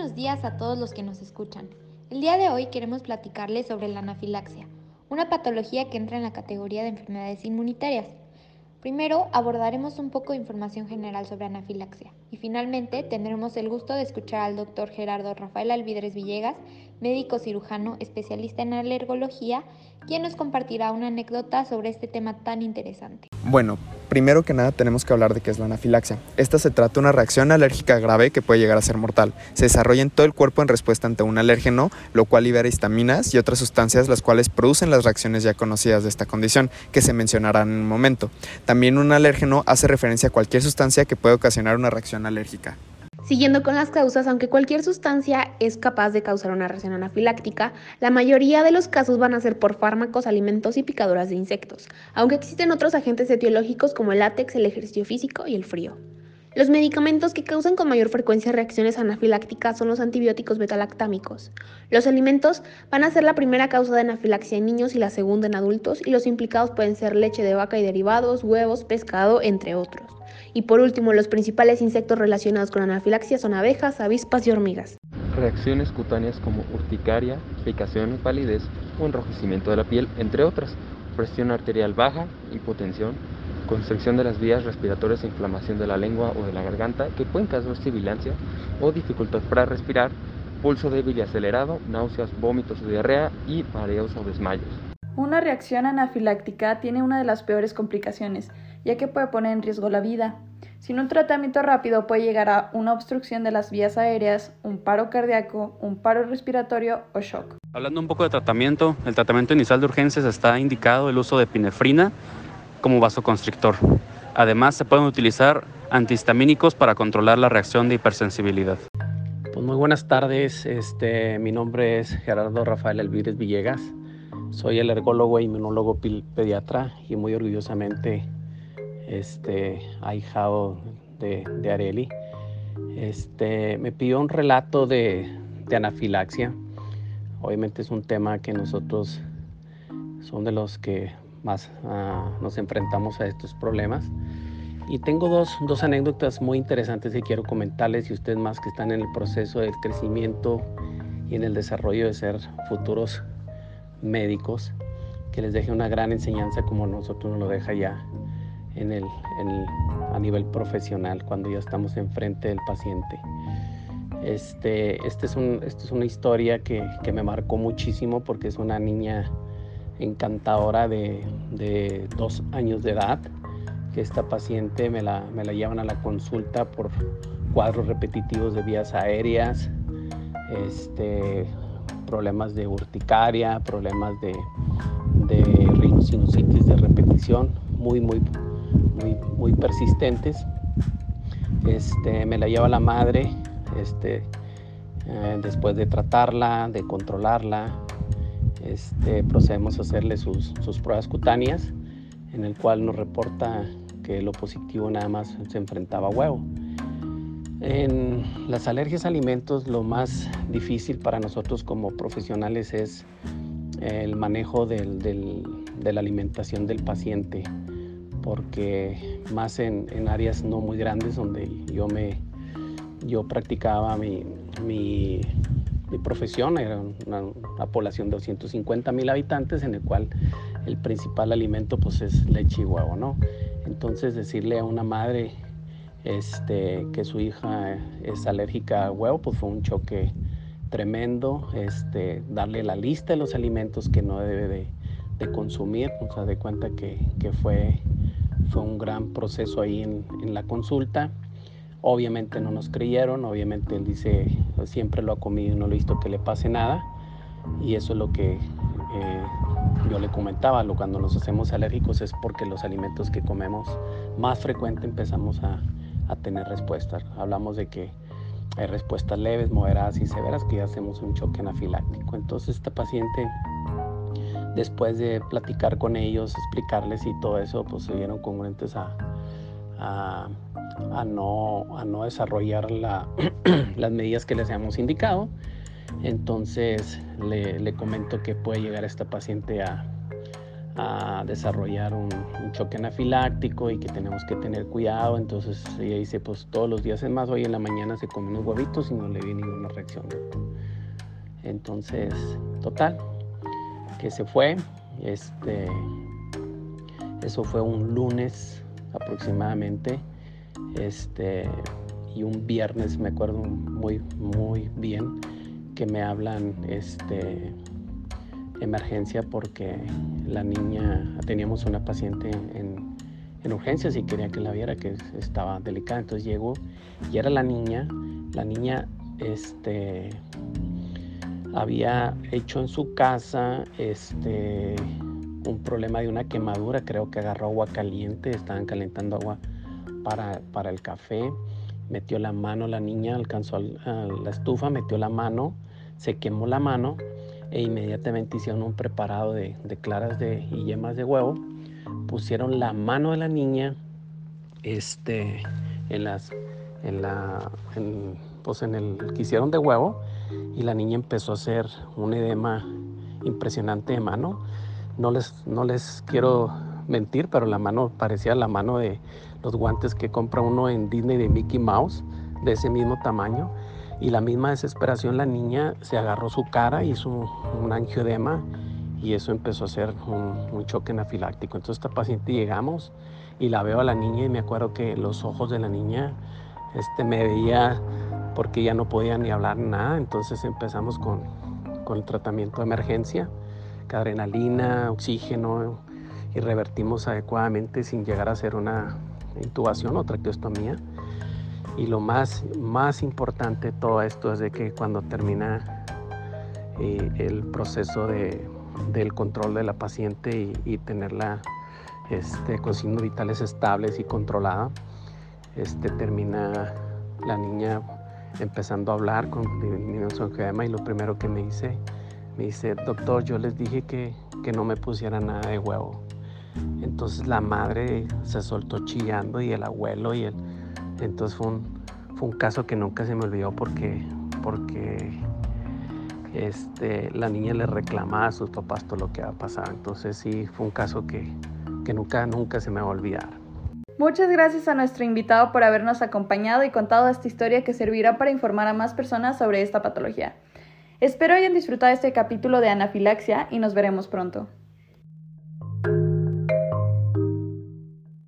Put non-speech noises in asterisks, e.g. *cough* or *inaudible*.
buenos días a todos los que nos escuchan. El día de hoy queremos platicarles sobre la anafilaxia, una patología que entra en la categoría de enfermedades inmunitarias. Primero abordaremos un poco de información general sobre anafilaxia y finalmente tendremos el gusto de escuchar al doctor Gerardo Rafael Alvidres Villegas, médico cirujano especialista en alergología, quien nos compartirá una anécdota sobre este tema tan interesante. Bueno, primero que nada tenemos que hablar de qué es la anafilaxia. Esta se trata de una reacción alérgica grave que puede llegar a ser mortal. Se desarrolla en todo el cuerpo en respuesta ante un alérgeno, lo cual libera histaminas y otras sustancias las cuales producen las reacciones ya conocidas de esta condición, que se mencionarán en un momento. También un alérgeno hace referencia a cualquier sustancia que puede ocasionar una reacción alérgica. Siguiendo con las causas, aunque cualquier sustancia es capaz de causar una reacción anafiláctica, la mayoría de los casos van a ser por fármacos, alimentos y picaduras de insectos, aunque existen otros agentes etiológicos como el látex, el ejercicio físico y el frío. Los medicamentos que causan con mayor frecuencia reacciones anafilácticas son los antibióticos betalactámicos. Los alimentos van a ser la primera causa de anafilaxia en niños y la segunda en adultos, y los implicados pueden ser leche de vaca y derivados, huevos, pescado, entre otros. Y por último, los principales insectos relacionados con anafilaxia son abejas, avispas y hormigas. Reacciones cutáneas como urticaria, picación, palidez o enrojecimiento de la piel, entre otras. Presión arterial baja, hipotensión, constricción de las vías respiratorias e inflamación de la lengua o de la garganta que pueden causar sibilancia o dificultad para respirar, pulso débil y acelerado, náuseas, vómitos o diarrea y mareos o desmayos. Una reacción anafiláctica tiene una de las peores complicaciones, ya que puede poner en riesgo la vida. Sin un tratamiento rápido puede llegar a una obstrucción de las vías aéreas, un paro cardíaco, un paro respiratorio o shock. Hablando un poco de tratamiento, el tratamiento inicial de urgencias está indicado el uso de epinefrina como vasoconstrictor. Además, se pueden utilizar antihistamínicos para controlar la reacción de hipersensibilidad. Pues muy buenas tardes, este, mi nombre es Gerardo Rafael Elvírez Villegas. Soy alergólogo e inmunólogo pediatra y muy orgullosamente este, ahijado de, de Areli. Este, me pidió un relato de, de anafilaxia. Obviamente es un tema que nosotros son de los que más uh, nos enfrentamos a estos problemas. Y tengo dos, dos, anécdotas muy interesantes que quiero comentarles y ustedes más que están en el proceso del crecimiento y en el desarrollo de ser futuros médicos, que les deje una gran enseñanza como nosotros nos lo deja ya en el, a nivel profesional, cuando ya estamos enfrente del paciente. Este, este es un, esta es una historia que, que, me marcó muchísimo porque es una niña encantadora de, de, dos años de edad, que esta paciente me la, me la llevan a la consulta por cuadros repetitivos de vías aéreas, este, problemas de urticaria, problemas de, de rhinosinusitis de repetición, muy, muy, muy, muy persistentes. Este, me la lleva la madre este, eh, después de tratarla, de controlarla. Este, procedemos a hacerle sus, sus pruebas cutáneas, en el cual nos reporta que lo positivo nada más se enfrentaba a huevo. En las alergias a alimentos lo más difícil para nosotros como profesionales es el manejo del, del, de la alimentación del paciente, porque más en, en, áreas no muy grandes donde yo, me, yo practicaba mi, mi, mi profesión, era una, una, población de 250 mil habitantes en el cual el principal alimento pues es leche y huevo, ¿no? Entonces decirle a una madre este, que su hija es alérgica a huevo, pues fue un choque tremendo, este, darle la lista de los alimentos que no debe de, de consumir, o sea, de cuenta que, que, fue, fue un gran proceso ahí en, en, la consulta. Obviamente no nos creyeron, obviamente él dice, siempre lo ha comido y no lo he visto que le pase nada, y eso es lo que eh, yo le comentaba, lo, cuando nos hacemos alérgicos es porque los alimentos que comemos más frecuente empezamos a, a tener respuestas. Hablamos de que hay respuestas leves, moderadas y severas que ya hacemos un choque anafiláctico. Entonces esta paciente, después de platicar con ellos, explicarles y todo eso, pues se vieron congruentes a, a, no, a no desarrollar la, *clears throat* las medidas que les habíamos indicado. Entonces le, le, comento que puede llegar esta paciente a, a desarrollar un, choque anafiláctico y que tenemos que tener cuidado. Entonces ella dice, pues todos los días es más, hoy en la mañana se come unos huevitos y no le vi ninguna reacción. Entonces, total, que se fue. Este, eso fue un lunes aproximadamente. Este, y un viernes me acuerdo muy, muy bien que me hablan este, emergencia porque la niña, teníamos una paciente en, en urgencias y quería que la viera que estaba delicada. Entonces llegó y era la niña, la niña este, había hecho en su casa este, un problema de una quemadura, creo que agarró agua caliente, estaban calentando agua para, para el café, metió la mano, la niña alcanzó la estufa, metió la mano, se quemó la mano e inmediatamente hicieron un preparado de, claras de, y yemas de huevo. Pusieron la mano de la niña este, en, las, en, la, pues en el que hicieron de huevo y la niña empezó a hacer un edema impresionante de mano. No les, no les quiero mentir, pero la mano parecía la mano de los guantes que compra uno en Disney de Mickey Mouse, de ese mismo tamaño y la misma desesperación la niña se agarró su cara, hizo un angioedema y eso empezó a ser un, choque anafiláctico. Entonces esta paciente llegamos y la veo a la niña y me acuerdo que los ojos de la niña este, me veía porque ya no podía ni hablar nada, entonces empezamos con, con el tratamiento de emergencia, adrenalina, oxígeno y revertimos adecuadamente sin llegar a hacer una intubación o traqueostomía. Y lo más, más importante de todo esto es de que cuando termina eh, el proceso de, del control de la paciente y, tenerla este, con signos vitales estables y controlada, este, termina la niña empezando a hablar con angioedema y lo primero que me dice, me dice, doctor, yo les dije que, que no me pusiera nada de huevo. Entonces la madre se soltó chillando y el abuelo y el, entonces fue un, caso que nunca se me olvidó porque, porque este, la niña le reclamaba a sus papás todo lo que había pasado. Entonces sí, fue un caso que, que nunca, nunca se me va a olvidar. Muchas gracias a nuestro invitado por habernos acompañado y contado esta historia que servirá para informar a más personas sobre esta patología. Espero hayan disfrutado este capítulo de anafilaxia y nos veremos pronto.